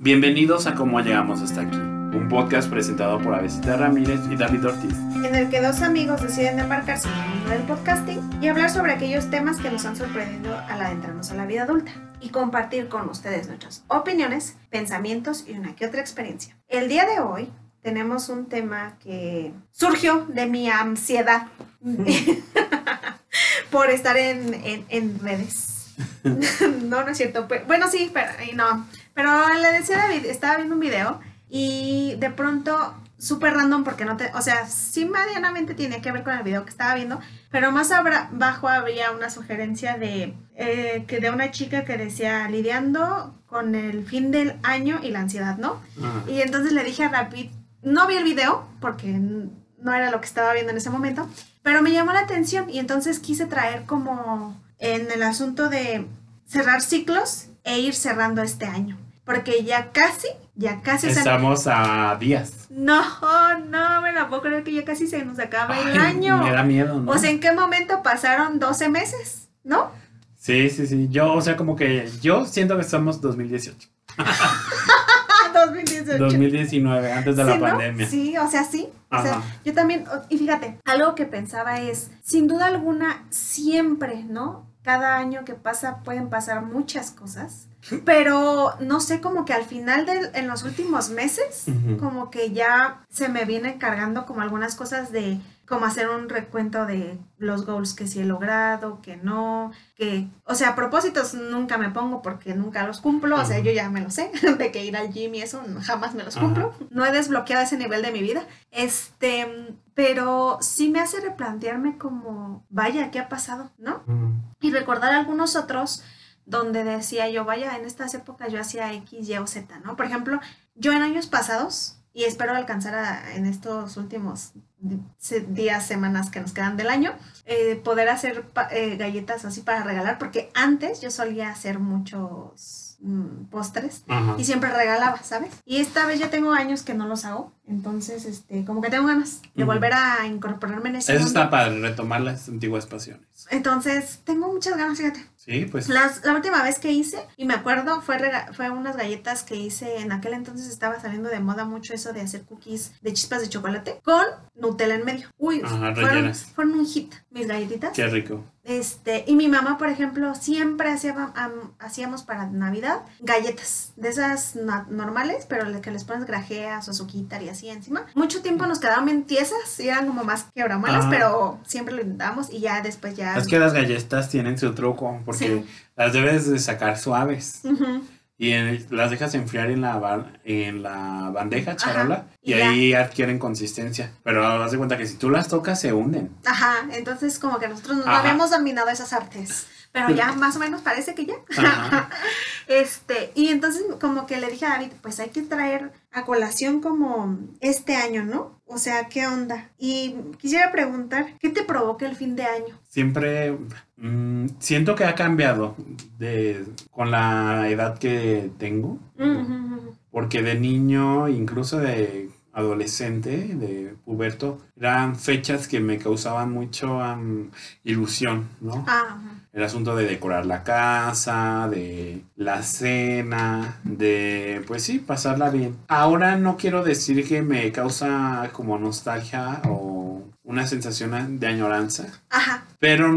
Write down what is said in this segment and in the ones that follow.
Bienvenidos a Cómo Llegamos Hasta Aquí, un podcast presentado por Avesita Ramírez y David Ortiz. en el que dos amigos deciden embarcarse en el mundo del podcasting y hablar sobre aquellos temas que nos han sorprendido al adentrarnos a la vida adulta y compartir con ustedes nuestras opiniones, pensamientos y una que otra experiencia. El día de hoy tenemos un tema que surgió de mi ansiedad por estar en, en- redes. no, no es cierto. pero- bueno, sí, pero no. Pero le decía a David, estaba viendo un video y de pronto, súper random, porque no te. O sea, sí, medianamente tiene que ver con el video que estaba viendo, pero más abajo había una sugerencia de, eh, que de una chica que decía lidiando con el fin del año y la ansiedad, ¿no? Y entonces le dije a David, no vi el video porque no era lo que estaba viendo en ese momento, pero me llamó la atención y entonces quise traer como en el asunto de cerrar ciclos e ir cerrando este año. Porque ya casi, ya casi se... Estamos a días. No, no me la puedo creer que ya casi se nos acaba el año. Me da miedo, ¿no? O sea, ¿en qué momento pasaron 12 meses? ¿No? sí, sí, sí. Yo, o sea, como que yo siento que estamos 2018. Ah, 2018. 2019, antes de la Sí, ¿no? pandemia. Sí, o sea, sí. O sea, yo también, y fíjate, algo que pensaba es, sin duda alguna, siempre, ¿no? Cada año que pasa pueden pasar muchas cosas, pero no sé, como que al final de, en los últimos meses, como que ya se me vienen cargando como algunas cosas de como hacer un recuento de los goals que sí he logrado, que no, que, o sea, propósitos nunca me pongo porque nunca los cumplo, o sea, yo ya me lo sé, de que ir al gym y eso jamás me los Ajá. cumplo. No he desbloqueado ese nivel de mi vida. Este, pero sí me hace replantearme como, vaya, ¿qué ha pasado? ¿No? Y recordar algunos otros donde decía yo, vaya, en estas épocas yo hacía X, Y o Z, ¿no? Por ejemplo, yo en años pasados, y espero alcanzar a- en estos últimos días, semanas que nos quedan del año, eh, poder hacer eh, galletas así para regalar, porque antes yo solía hacer muchos mm, postres Ajá. y siempre regalaba, ¿sabes? Y esta vez ya tengo años que no los hago, entonces, este, como que tengo ganas de volver a incorporarme en ese Eso mundo. está para retomar las antiguas pasiones. Entonces, tengo muchas ganas, fíjate. Sí, pues. Las- la última vez que hice, y me acuerdo, fue, rega- fue unas galletas que hice, en aquel entonces estaba saliendo de moda mucho eso de hacer cookies de chispas de chocolate con Nutella en medio. Uy, Ajá, fueron, rellenas. fueron un hit mis galletitas. Qué rico. Este, y mi mamá, por ejemplo, siempre hacía, am- hacíamos para Navidad galletas de esas normales, pero que les pones grajeas o azuquitar y así encima. Mucho tiempo nos quedaban bien tiesas y eran como más quebramuelas, Ajá. pero siempre lo intentamos y ya después ya... Es que las galletas tienen su truco, porque las debes de sacar suaves. Y en- las dejas enfriar en la, en la bandeja, charola, y, ahí adquieren consistencia. Pero haz de cuenta que si tú las tocas, se hunden. Ajá, entonces como que nosotros no Ajá. habíamos dominado esas artes, pero ya más o menos parece que ya. Ajá. Este, y entonces como que le dije a David, pues hay que traer a colación como este año, ¿no? O sea, ¿qué onda? Y quisiera preguntar, ¿qué te provoca el fin de año? Siempre mm, siento que ha cambiado de, con la edad que tengo. Porque de niño, incluso de adolescente, de puberto, eran fechas que me causaban mucho ilusión, ¿no? Ah, ajá. El asunto de decorar la casa, de la cena, de, pues sí, pasarla bien. Ahora no quiero decir que me causa como nostalgia o una sensación de añoranza, Ajá. pero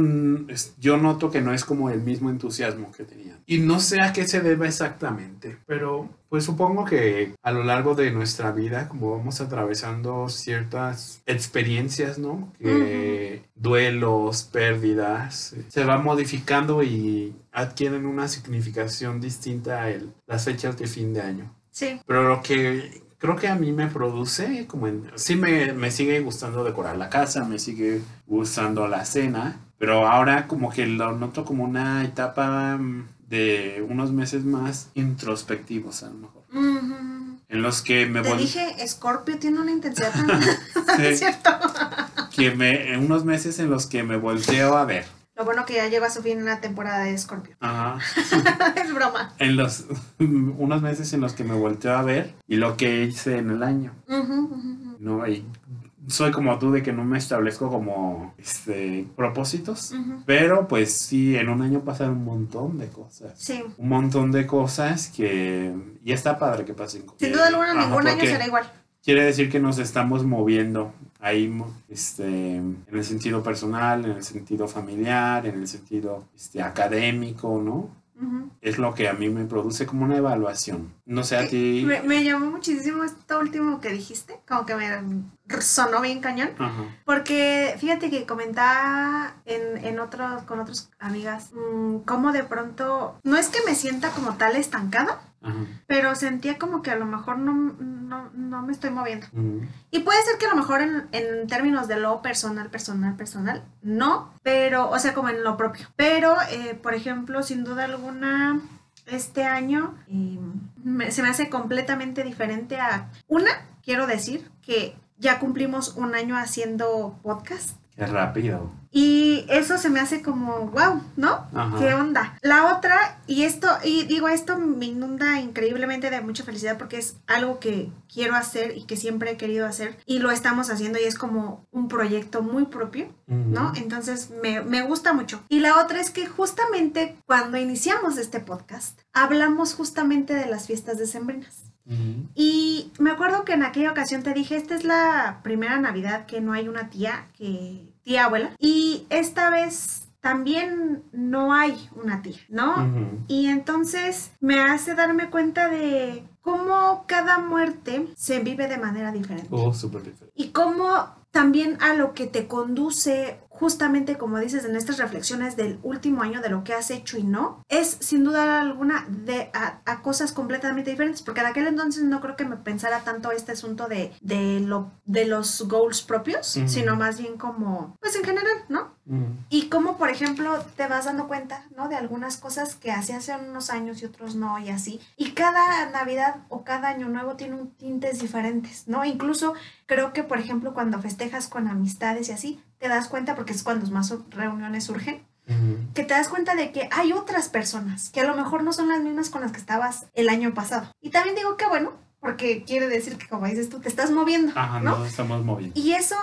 yo noto que no es como el mismo entusiasmo que tenía. Y no sé a qué se debe exactamente, pero pues supongo que a lo largo de nuestra vida, como vamos atravesando ciertas experiencias, ¿no? Que duelos, pérdidas, se va modificando y adquieren una significación distinta el- las fechas de fin de año. Sí. Pero lo que creo que a mí me produce, como en- sí me, me sigue gustando decorar la casa, me sigue gustando la cena, pero ahora como que lo noto como una etapa mm, de unos meses más introspectivos a lo mejor. En los que me Te vol- dije, Scorpio tiene una intensidad tan... Sí, ¿Cierto? que me, en unos meses en los que me volteo a ver. Lo bueno que ya llegó a su fin una temporada de Scorpio. Ajá. es broma. En los unos meses en los que me volteo a ver y lo que hice en el año. Ujú. ¿no? Y soy como tú de que no me establezco como este propósitos, Ujú. pero pues sí, en un año pasan un montón de cosas. Sí. Un montón de cosas que y está padre que pasen. Sin duda alguna, ningún año será igual. Quiere decir que nos estamos moviendo ahí este, en el sentido personal, en el sentido familiar, en el sentido este, académico, ¿no? Es lo que a mí me produce como una evaluación. No sé a ti. Me, me llamó muchísimo esto último que dijiste, como que me sonó bien cañón, Ajá. porque fíjate que comentaba en, en otros, con otras amigas, mm, cómo de pronto, no es que me sienta como tal estancada, Ajá. pero sentía como que a lo mejor no, no, no me estoy moviendo. Y puede ser que a lo mejor en, en términos de lo personal, personal, personal, no, pero, o sea, como en lo propio. Pero, eh, por ejemplo, sin duda alguna, este año eh, me- se me hace completamente diferente a... Una, quiero decir que ya cumplimos un año haciendo podcast. Qué rápido. Y eso se me hace como, wow, ¿no? Ajá. ¿Qué onda? La otra, y esto, y digo, esto me inunda increíblemente de mucha felicidad porque es algo que quiero hacer y que siempre he querido hacer y lo estamos haciendo y es como un proyecto muy propio, ¿no? Entonces me, me gusta mucho. Y la otra es que justamente cuando iniciamos este podcast, hablamos justamente de las fiestas decembrinas. Y me acuerdo que en aquella ocasión te dije, esta es la primera Navidad que no hay una tía, que tía abuela. Y esta vez también no hay una tía, ¿no? Y entonces me hace darme cuenta de cómo cada muerte se vive de manera diferente. Oh, súper diferente. Y cómo también a lo que te conduce, justamente como dices en estas reflexiones del último año, de lo que has hecho y no, es sin duda alguna de, a, a cosas completamente diferentes, porque en aquel entonces no creo que me pensara tanto este asunto de, de, lo, de los goals propios, sino más bien como, pues en general, ¿no? Ujú. Y cómo, por ejemplo, te vas dando cuenta, ¿no? De algunas cosas que hacías hace unos años y otros no, y así. Y cada Navidad o cada Año Nuevo tiene un tintes diferentes, ¿no? Incluso creo que, por ejemplo, cuando festejas con amistades y así, te das cuenta, porque es cuando más reuniones surgen, Ujú. que te das cuenta de que hay otras personas que a lo mejor no son las mismas con las que estabas el año pasado. Y también digo que bueno, porque quiere decir que, como dices tú, te estás moviendo, Ajá, ¿no? estamos moviendo. Y eso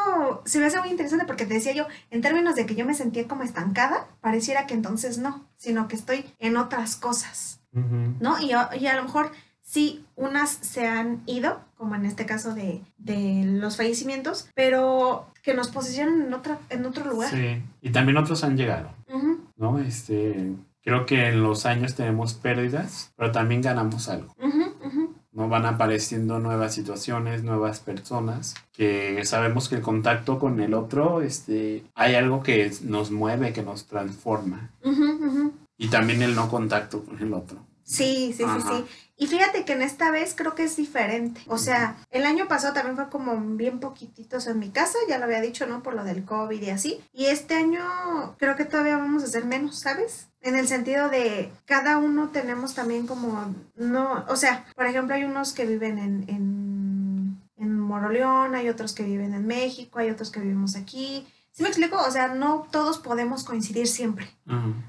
se me hace muy interesante porque te decía yo, en términos de que yo me sentía como estancada, pareciera que entonces no, sino que estoy en otras cosas, Ujú. ¿no? Y, y a lo mejor sí, unas se han ido, como en este caso de, de los fallecimientos, pero que nos posicionan en, otra, en otro lugar. Sí. Y también otros han llegado. ¿no? Este, creo que en los años tenemos pérdidas, pero también ganamos algo. ujú, ujú. ¿no? Van apareciendo nuevas situaciones, nuevas personas, que sabemos que el contacto con el otro, este, hay algo que nos mueve, que nos transforma. Y también el no contacto con el otro. Sí, sí, sí, Ajá. sí. Y fíjate que en esta vez creo que es diferente. O sea, el año pasado también fue como bien poquititos en mi casa, ya lo había dicho, ¿no? Por lo del COVID y así. Y este año creo que todavía vamos a hacer menos, ¿sabes? En el sentido de cada uno tenemos también como, no, o sea, por ejemplo, hay unos que viven en, en, en Moroleón, hay otros que viven en México, hay otros que vivimos aquí. ¿Sí me explico? O sea, no todos podemos coincidir siempre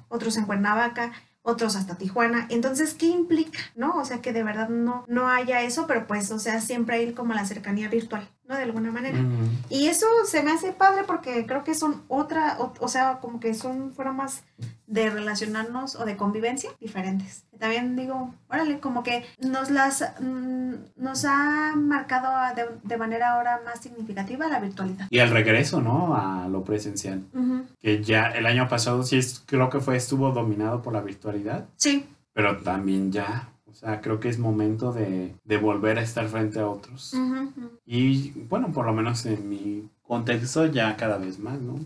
otros en Cuernavaca, otros hasta Tijuana. Entonces, ¿qué implica? ¿No? O sea, que de verdad no, no haya eso, pero pues, o sea, siempre hay como la cercanía virtual, ¿no? De alguna manera. Ujú. Y eso se me hace padre porque creo que son otra, o, o sea, como que son formas de relacionarnos o de convivencia diferentes. También digo, órale, como que nos las mm, nos ha marcado de, de manera ahora más significativa la virtualidad. Y el regreso, ¿no? A lo presencial. Que ya el año pasado sí creo que fue, estuvo dominado por la virtualidad. Sí, pero también ya, o sea, creo que es momento de, de volver a estar frente a otros. Y bueno, por lo menos en mi contexto ya cada vez más, ¿no?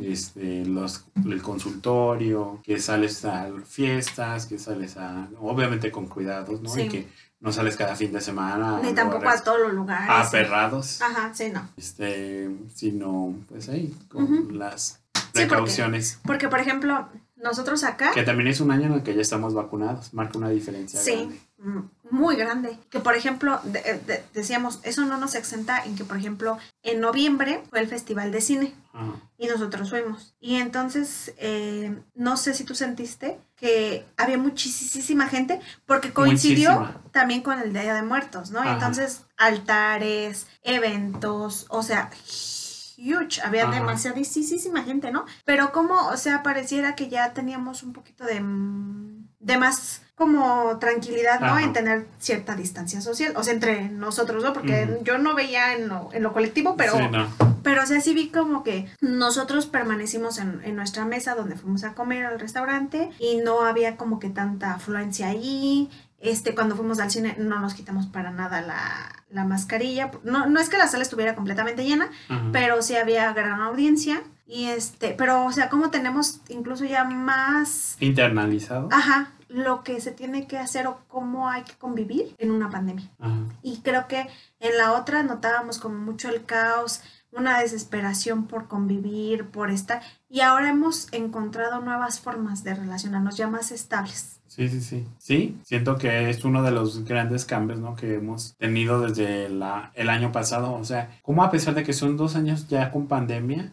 Este, los, el consultorio, que sales a fiestas, que sales a, obviamente con cuidados, ¿no? Sí. Y que no sales cada fin de semana. Ni tampoco a todos los lugares. aperrados, Ajá, sí, no. este, sino pues ahí, con las porque- precauciones. Porque, por ejemplo, nosotros acá, Que también es un año en el que ya estamos vacunados, marca una diferencia Sí. grande. mm, muy grande. Que por ejemplo, de- de- decíamos, eso no nos exenta en que, por ejemplo, en noviembre fue el Festival de Cine Ajá. y nosotros fuimos. Y entonces, eh, no sé si tú sentiste que había muchísima gente porque coincidió Muchísima. también con el Día de Muertos, ¿no? Ajá. entonces, altares, eventos, o sea, huge, había Ajá. demasiadísima gente, ¿no? Pero como, o sea, pareciera que ya teníamos un poquito de, de más como tranquilidad, ¿no? Ajá. En tener cierta distancia social, o sea, entre nosotros, ¿no? Porque yo no veía en lo, en lo colectivo, pero... Sí, no. Pero, o sea, sí vi como que nosotros permanecimos en, en nuestra mesa donde fuimos a comer al restaurante y no había como que tanta afluencia ahí. Este, cuando fuimos al cine no nos quitamos para nada la, la mascarilla. No, no es que la sala estuviera completamente llena, Ajá. pero sí había gran audiencia. Y este, pero, o sea, como tenemos incluso ya más, Internalizado. ajá, lo que se tiene que hacer o cómo hay que convivir en una pandemia. Ajá. Y creo que en la otra notábamos como mucho el caos, una desesperación por convivir, por estar. Y ahora hemos encontrado nuevas formas de relacionarnos ya más estables. Sí, sí, sí. Sí, siento que es uno de los grandes cambios, ¿no? Que hemos tenido desde la, el año pasado. O sea, como a pesar de que son dos años ya con pandemia,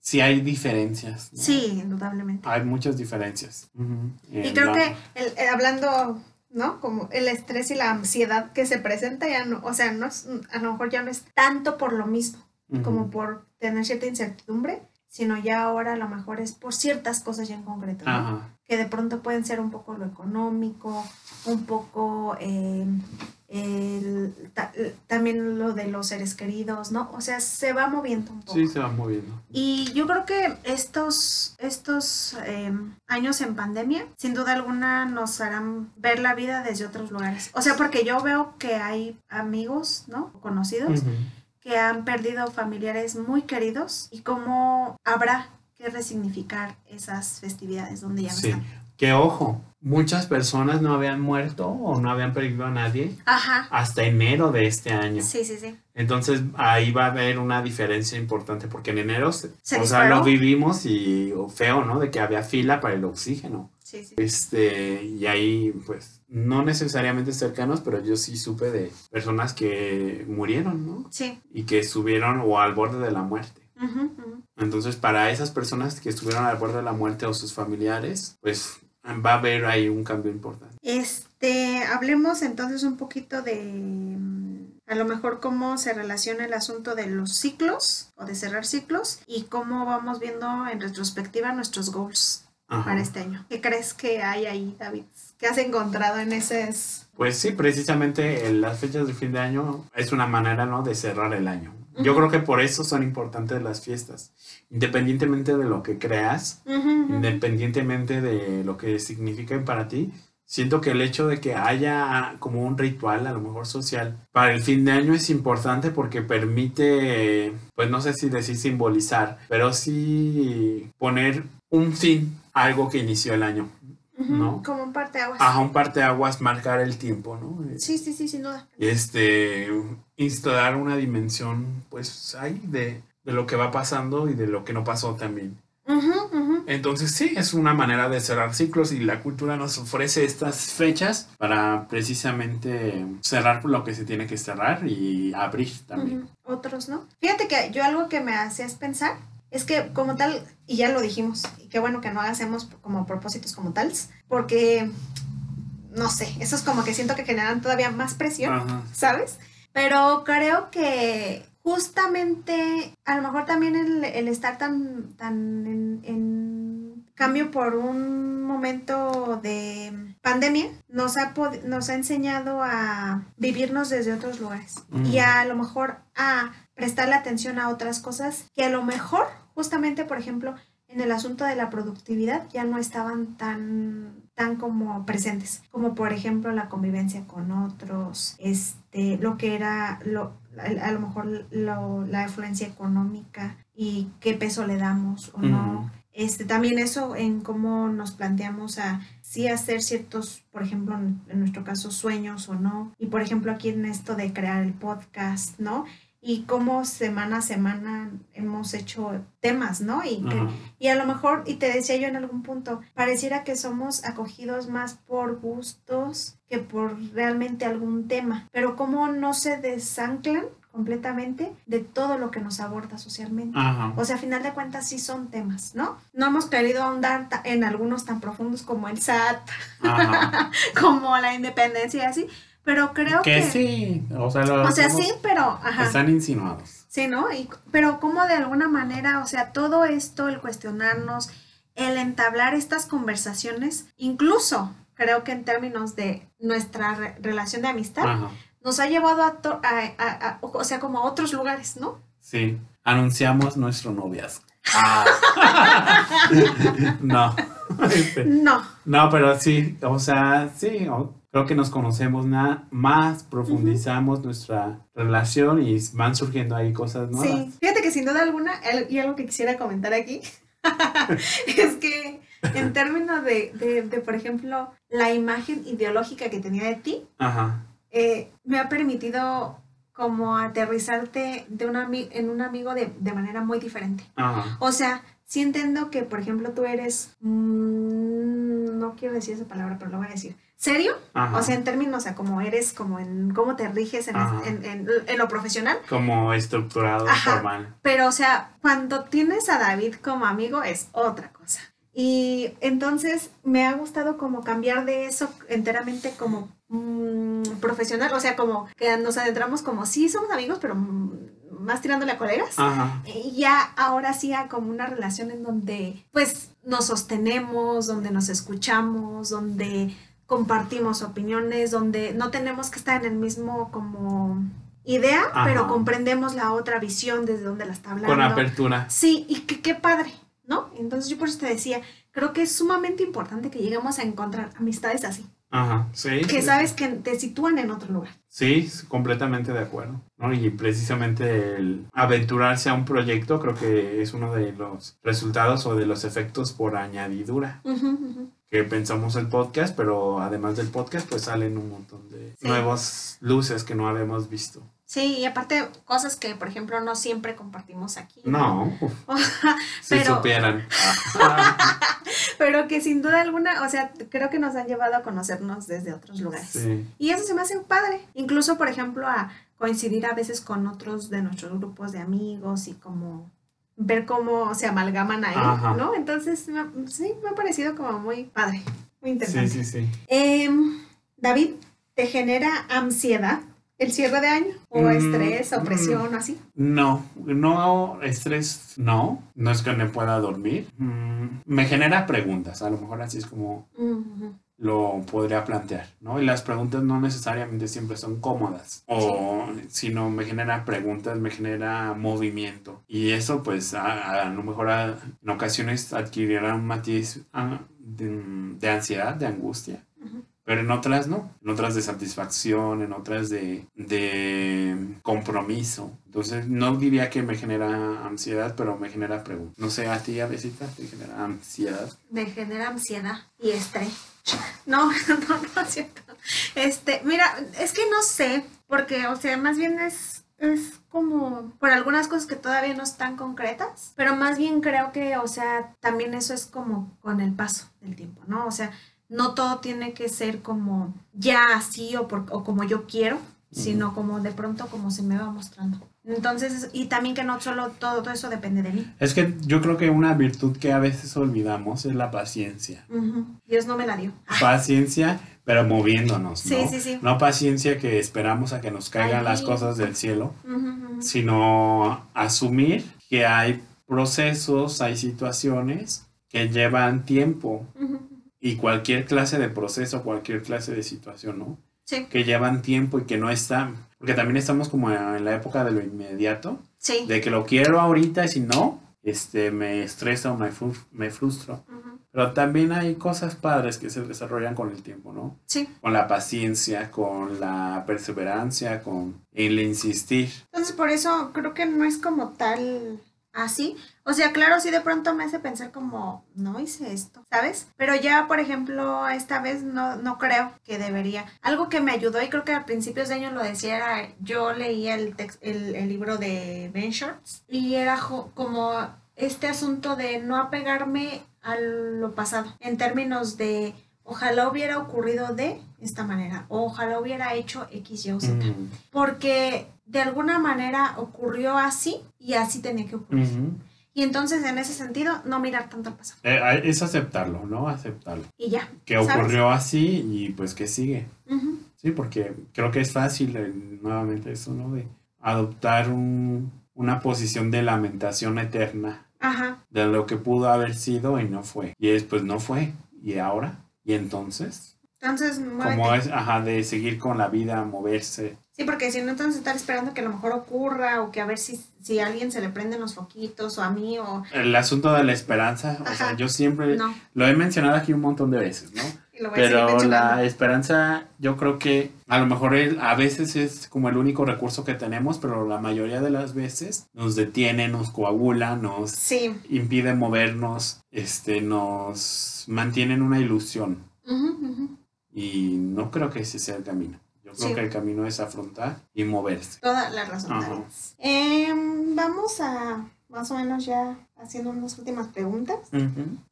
sí hay diferencias. ¿no? Sí, indudablemente. Hay muchas diferencias. Y creo la- que el- eh, hablando, ¿no? Como el estrés y la ansiedad que se presenta ya no, o sea, no es- a lo mejor ya no es tanto por lo mismo, Como por tener cierta incertidumbre, sino ya ahora a lo mejor es por ciertas cosas ya en concreto, ¿no? Ajá. que de pronto pueden ser un poco lo económico, un poco eh, el- ta- también lo de los seres queridos, ¿no? O sea, se va moviendo un poco. Sí, se va moviendo. Y yo creo que estos, estos eh, años en pandemia, sin duda alguna, nos harán ver la vida desde otros lugares. O sea, porque yo veo que hay amigos, ¿no? Conocidos Ujú. Que han perdido familiares muy queridos y cómo habrá que resignificar esas festividades donde ya no Sí. están. Que ojo, muchas personas no habían muerto o no habían perdido a nadie Ajá. hasta enero de este año. Sí, sí, sí. Entonces ahí va a haber una diferencia importante porque en enero, se- Se o sea, lo vivimos y feo, ¿no? De que había fila para el oxígeno. Sí, sí. Este, y ahí, pues, no necesariamente cercanos, pero yo sí supe de personas que murieron, ¿no? Sí. Y que estuvieron o al borde de la muerte. Entonces, para esas personas que estuvieron al borde de la muerte o sus familiares, pues va a haber ahí un cambio importante. Este, hablemos entonces un poquito de mm, a lo mejor cómo se relaciona el asunto de los ciclos o de cerrar ciclos y cómo vamos viendo en retrospectiva nuestros goals Ajá. para este año. ¿Qué crees que hay ahí, David? ¿Qué has encontrado en esos? Pues sí, precisamente en las fechas de fin de año es una manera, ¿no? De cerrar el año. Yo Ujú. creo que por eso son importantes las fiestas. Independientemente de lo que creas, Ujú, ujú. independientemente de lo que signifiquen para ti, siento que el hecho de que haya como un ritual, a lo mejor social, para el fin de año es importante porque permite, pues no sé si decir simbolizar, pero sí poner un fin algo que inició el año. ¿no? Como un parteaguas. A un parteaguas marcar el tiempo, ¿no? Sí, sí, sí, sin duda. este, instalar una dimensión, pues, ahí de, de lo que va pasando y de lo que no pasó también. Entonces, sí, es una manera de cerrar ciclos y la cultura nos ofrece estas fechas para precisamente cerrar lo que se tiene que cerrar y abrir también. Otros, ¿no? Fíjate que yo algo que me hacías pensar es que como tal, y ya lo dijimos, y qué bueno que no hacemos como propósitos como tales, porque, no sé, eso es como que siento que generan todavía más presión, Ajá. ¿sabes? Pero creo que justamente, a lo mejor también el, el estar tan, tan en, en cambio por un momento de pandemia nos ha, nos ha enseñado a vivirnos desde otros lugares Mm. y a, lo mejor a prestarle atención a otras cosas que a lo mejor justamente, por ejemplo, en el asunto de la productividad ya no estaban tan tan como presentes, como por ejemplo la convivencia con otros, este, lo que era lo, a, a lo mejor lo- la influencia económica y qué no le damos o no. Este, también eso en cómo nos planteamos a sí hacer ciertos, por ejemplo, en, en nuestro caso, sueños o no. Y por ejemplo, aquí en esto de crear el podcast, ¿no? Y cómo semana a semana hemos hecho temas, ¿no? Y, que- y a lo mejor, y te decía yo en algún punto, pareciera que somos acogidos más por gustos que por realmente algún tema, pero cómo no se desanclan completamente de todo lo que nos aborda socialmente. Ajá. O sea, a final de cuentas sí son temas, ¿no? No hemos querido ahondar en algunos tan profundos como el SAT, como la independencia y así, pero creo que... Que sí, o sea, lo O sea, sí, pero... Ajá. están insinuados. Sí, ¿no? Y, pero como de alguna manera, o sea, todo esto, el cuestionarnos, el entablar estas conversaciones, incluso creo que en términos de nuestra re- relación de amistad, Ajá. nos ha llevado a, to- a- a- a- o sea, como a otros lugares, ¿no? Sí, anunciamos nuestro noviazgo. no. Este, No, No, pero sí, o sea, sí, creo que nos conocemos na- más, profundizamos nuestra relación y van surgiendo ahí cosas nuevas. sí. Fíjate que sin duda alguna, y algo que quisiera comentar aquí, es que en términos de, de, de, por ejemplo, la imagen ideológica que tenía de ti, Ajá. eh, me ha permitido como aterrizarte de un en un amigo de, de manera muy diferente. Ajá. O sea, sí entiendo que, por ejemplo, tú eres, mm, no quiero decir esa palabra, pero lo voy a decir, ¿serio? Ajá. O sea, en términos, o sea, como eres, como en cómo te riges en, en- en- en lo profesional. Como estructurado, Ajá. formal. Pero, o sea, cuando tienes a David como amigo es otra cosa. Y entonces me ha gustado como cambiar de eso enteramente como mm, profesional, o sea, como que nos adentramos como, sí, somos amigos, pero más tirándole a colegas. Ajá. Y ya ahora sí a como una relación en donde pues nos sostenemos, donde nos escuchamos, donde compartimos opiniones, donde no tenemos que estar en el mismo como idea, Ajá. pero comprendemos la otra visión desde donde la está hablando. Con apertura. Sí, y que qué padre, ¿no? Entonces yo por eso te decía, creo que es sumamente importante que lleguemos a encontrar amistades así, Ajá. Sí. que sabes que te sitúan en otro lugar. Sí, completamente de acuerdo. ¿no? Y precisamente el aventurarse a un proyecto creo que es uno de los resultados o de los efectos por añadidura. Que pensamos el podcast, pero además del podcast pues salen un montón de Sí. nuevas luces que no habíamos visto. Sí, y aparte cosas que, por ejemplo, no siempre compartimos aquí. No, si Pero- supieran. Pero que sin duda alguna, o sea, creo que nos han llevado a conocernos desde otros lugares. sí. Y eso se me hace padre. Incluso, por ejemplo, a coincidir a veces con otros de nuestros grupos de amigos y como ver cómo se amalgaman ahí, Ajá. ¿no? Entonces, sí, me ha parecido como muy padre, muy interesante. Sí, sí, sí. Em, David, ¿te genera ansiedad el cierre de año? ¿O Mm, estrés o mm. presión o así? No, no, estrés, no. No es que me pueda dormir. Mm, me genera preguntas, a lo mejor así es como lo podría plantear, ¿no? Y las preguntas no necesariamente siempre son cómodas, o sino me genera preguntas, me genera movimiento. Y eso pues a, a lo mejor a- en ocasiones adquirirá un matiz ah, de, de ansiedad, de angustia. Pero en otras no, en otras de satisfacción, en otras de, de compromiso. Entonces no diría que me genera ansiedad, pero me genera preguntas. No sé, a ti, a Besita, te genera ansiedad. me genera ansiedad y estrés. No, no, no es cierto. Este, mira, es que no sé, porque, o sea, más bien es, es como por algunas cosas que todavía no están concretas, pero más bien creo que, o sea, también eso es como con el paso del tiempo, ¿no? O sea, no todo tiene que ser como ya así o, por, o como yo quiero, sino como de pronto como se me va mostrando. Entonces, y también que no solo todo eso depende de mí. Es que yo creo que una virtud que a veces olvidamos es la paciencia. Dios no me la dio. Paciencia, pero moviéndonos, ¿no? Sí, sí, sí. No paciencia que esperamos a que nos caigan Ahí. las cosas del cielo, sino asumir que hay procesos, hay situaciones que llevan tiempo. Y cualquier clase de proceso, cualquier clase de situación, ¿no? Sí, Que llevan tiempo y que no están, porque también estamos como en la época de lo inmediato, sí. de que lo quiero ahorita y si no, este, me estresa o me, me frustro. Pero también hay cosas padres que se desarrollan con el tiempo, ¿no? Sí. Con la paciencia, con la perseverancia, con el insistir. Entonces, por eso creo que no es como tal así. O sea, claro, sí de pronto me hace pensar como, no hice esto, ¿sabes? Pero ya, por ejemplo, esta vez no, no creo que debería. Algo que me ayudó y creo que a principios de año lo decía era, yo leía el, el, el, libro de Ben Shorts y era como este asunto de no apegarme a lo pasado en términos de ojalá hubiera ocurrido de esta manera, o ojalá hubiera hecho X, Y o Z, mm. porque de alguna manera ocurrió así y así tenía que ocurrir. Y entonces, en ese sentido, no mirar tanto al pasado. Eh, es aceptarlo, ¿no? Aceptarlo. Y ya. Que ocurrió así y pues que sigue. Sí, porque creo que es fácil, eh, nuevamente, eso, ¿no? De adoptar un, una posición de lamentación eterna. Ajá. De lo que pudo haber sido y no fue. Y después no fue. Y ahora y entonces. Entonces, Como es, ajá, de seguir con la vida, moverse. Sí, porque si no, entonces estar esperando que a lo mejor ocurra o que a ver si, si a alguien se le prenden los foquitos o a mí o... El asunto de la esperanza, o sea, yo siempre lo he mencionado aquí un montón de veces, ¿no? Pero la esperanza, yo creo que a lo mejor a veces es como el único recurso que tenemos, pero la mayoría de las veces nos detiene, nos coagula, nos impide movernos, este, nos mantiene en una ilusión. Y no creo que ese sea el camino. Creo que el camino es afrontar y moverse. Toda la razón. Em, vamos a más o menos ya haciendo unas últimas preguntas.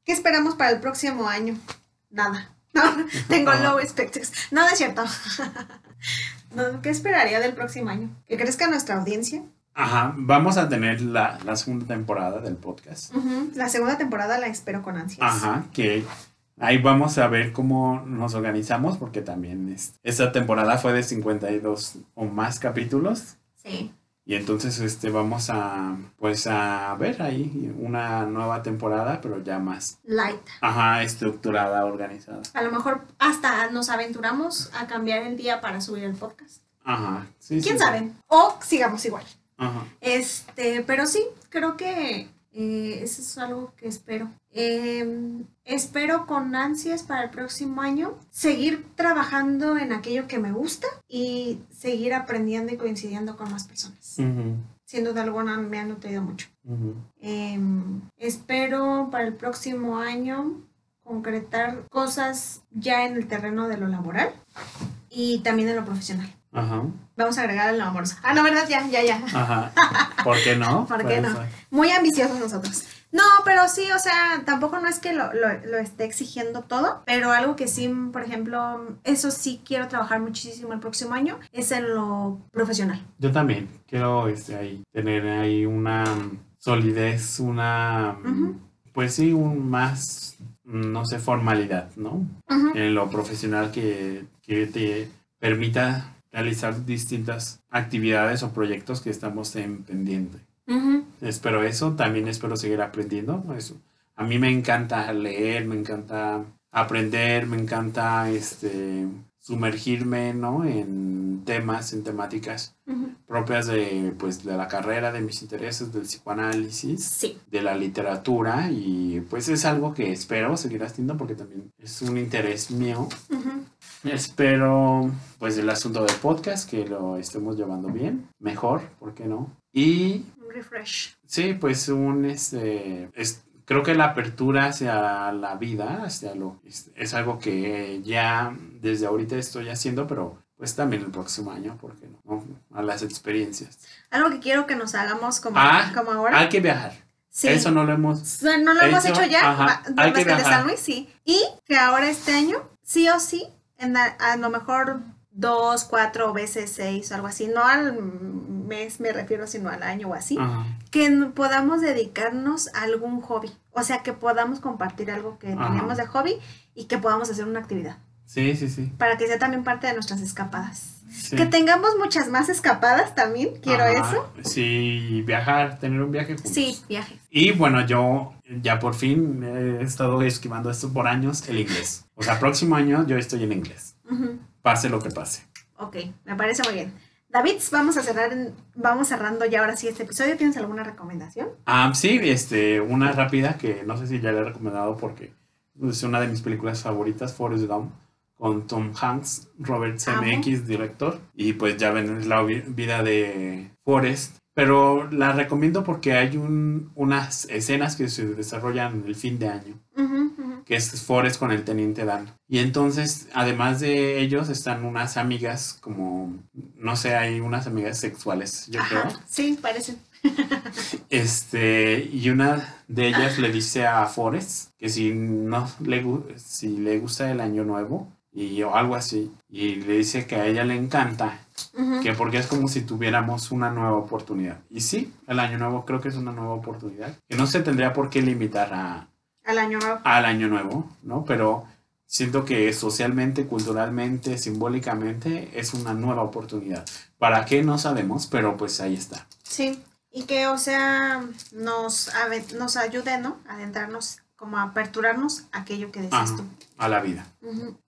¿Qué esperamos para el próximo año? Nada. No, tengo low expectations. No, no es cierto. ¿Qué esperaría del próximo año? ¿Que crezca nuestra audiencia? Ajá, vamos a tener la, segunda temporada del podcast. La segunda temporada la espero con ansias. Ajá, que ahí vamos a ver cómo nos organizamos, porque también es, esta temporada fue de 52 o más capítulos. Sí. Y entonces este vamos a pues a ver ahí una nueva temporada, pero ya más light. Ajá, estructurada, organizada. A lo mejor hasta nos aventuramos a cambiar el día para subir el podcast. Ajá, sí. ¿Quién sabe? O sigamos igual. Ajá. Este, pero sí, creo que eh, eso es algo que espero. Em, espero con ansias para el próximo año seguir trabajando en aquello que me gusta y seguir aprendiendo y coincidiendo con más personas. Siendo de alguna me ha nutrido mucho. Em, espero para el próximo año concretar cosas ya en el terreno de lo laboral y también en lo profesional. Ajá. Vamos a agregar el amoroso. Ah, no, ¿verdad? Ya, ya, ya. Ajá. ¿Por qué no? ¿Por qué no? Muy ambiciosos nosotros. No, pero sí, o sea, tampoco no es que lo, esté exigiendo todo, pero algo que sí, por ejemplo, eso sí quiero trabajar muchísimo el próximo año, es en lo profesional. Yo también quiero este, ahí, tener ahí una solidez, una, pues sí, un más, no sé, formalidad, ¿no? En lo profesional que, que te permita realizar distintas actividades o proyectos que estamos en pendiente. Espero eso, también espero seguir aprendiendo. Eso. A mí me encanta leer, me encanta aprender, me encanta este, sumergirme ¿no? en temas, en temáticas propias de, pues, de la carrera, de mis intereses, del psicoanálisis, de la literatura y pues es algo que espero seguir haciendo porque también es un interés mío. Espero pues el asunto del podcast que lo estemos llevando bien, mejor, ¿por qué no? Y... Un refresh. Sí, pues un este... Es, creo que la apertura hacia la vida, hacia lo... Es, algo que ya desde ahorita estoy haciendo, pero pues también el próximo año, ¿por qué no? A las experiencias. Algo que quiero que nos hagamos como, ah, como ahora. Hay que viajar. Sí. Eso no lo hemos No lo hemos hecho ya. Ajá, hay que viajar. De San Luis, sí. Y que ahora este año, sí o sí, a lo mejor dos, cuatro veces seis o algo así, no al mes me refiero, sino al año o así, que podamos dedicarnos a algún hobby, o sea, que podamos compartir algo que tenemos de hobby y que podamos hacer una actividad. Sí, sí, sí. Para que sea también parte de nuestras escapadas. Que tengamos muchas más escapadas también, quiero eso. Sí, viajar, tener un viaje juntos. Sí, viaje. Y bueno, yo ya por fin he estado esquivando esto por años, el inglés. O sea, próximo año yo estoy en inglés. Pase lo que pase. Ok, me parece muy bien. David, vamos a cerrar, vamos cerrando ya ahora sí este episodio. ¿Tienes alguna recomendación? Ah, sí, este, una rápida que no sé si ya le he recomendado porque es una de mis películas favoritas, Forrest Gump con Tom Hanks, Robert Zemeckis, director. Y pues ya ven la vida de Forrest Pero la recomiendo porque hay un, unas escenas que se desarrollan el fin de año, Ujú, ujú. que es Forrest con el teniente Dan. Y entonces, además de ellos, están unas amigas como, no sé, hay unas amigas sexuales, yo creo. Ajá, sí, parece. Este, y una de ellas le dice a Forrest que si no le, si le gusta el año nuevo y o algo así, y le dice que a ella le encanta, Ujú. que porque es como si tuviéramos una nueva oportunidad. Y sí, el año nuevo creo que es una nueva oportunidad, que no se tendría por qué limitar a, Al año nuevo. al año nuevo, ¿no? Pero siento que socialmente, culturalmente, simbólicamente es una nueva oportunidad. ¿Para qué? No sabemos, pero pues ahí está. Sí. Y que, o sea, nos, nos ayude, ¿no? A adentrarnos, como aperturarnos a aquello que Ajá, tú. a la vida.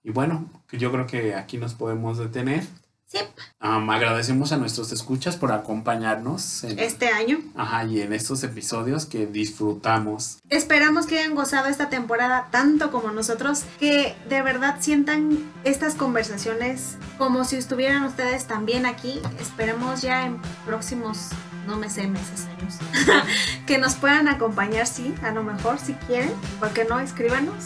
Y bueno, yo creo que aquí nos podemos detener. Sí, agradecemos a nuestros escuchas por acompañarnos en, este año. ajá, y en estos episodios que disfrutamos. Esperamos que hayan gozado esta temporada tanto como nosotros, que de verdad sientan estas conversaciones como si estuvieran ustedes también aquí. Esperemos ya en próximos, no me sé, meses, años, que nos puedan acompañar, sí, a lo mejor si quieren, porque no, escríbanos.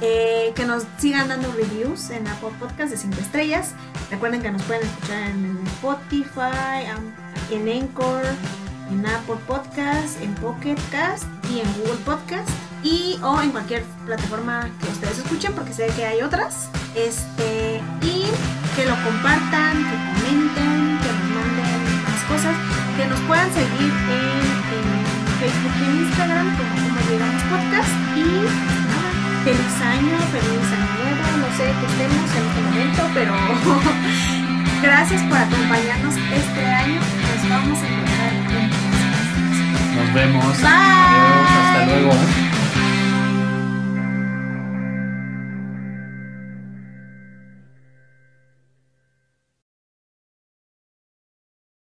Eh, que nos sigan dando reviews en Apple Podcast de 5 estrellas. Recuerden que nos pueden escuchar en Spotify, en Anchor, en Apple Podcast, en Pocket Cast y en Google Podcast. Y o en cualquier plataforma que ustedes escuchen, porque sé que hay otras. Este, y que lo compartan, que comenten, que cosas, que nos puedan seguir en, en Facebook y en Instagram como como llegamos podcast. Y nada, feliz año, feliz año nuevo, no sé qué estemos en este momento, pero gracias por acompañarnos este año. Nos vamos a encontrar en Nos vemos. Bye. Adiós, hasta luego.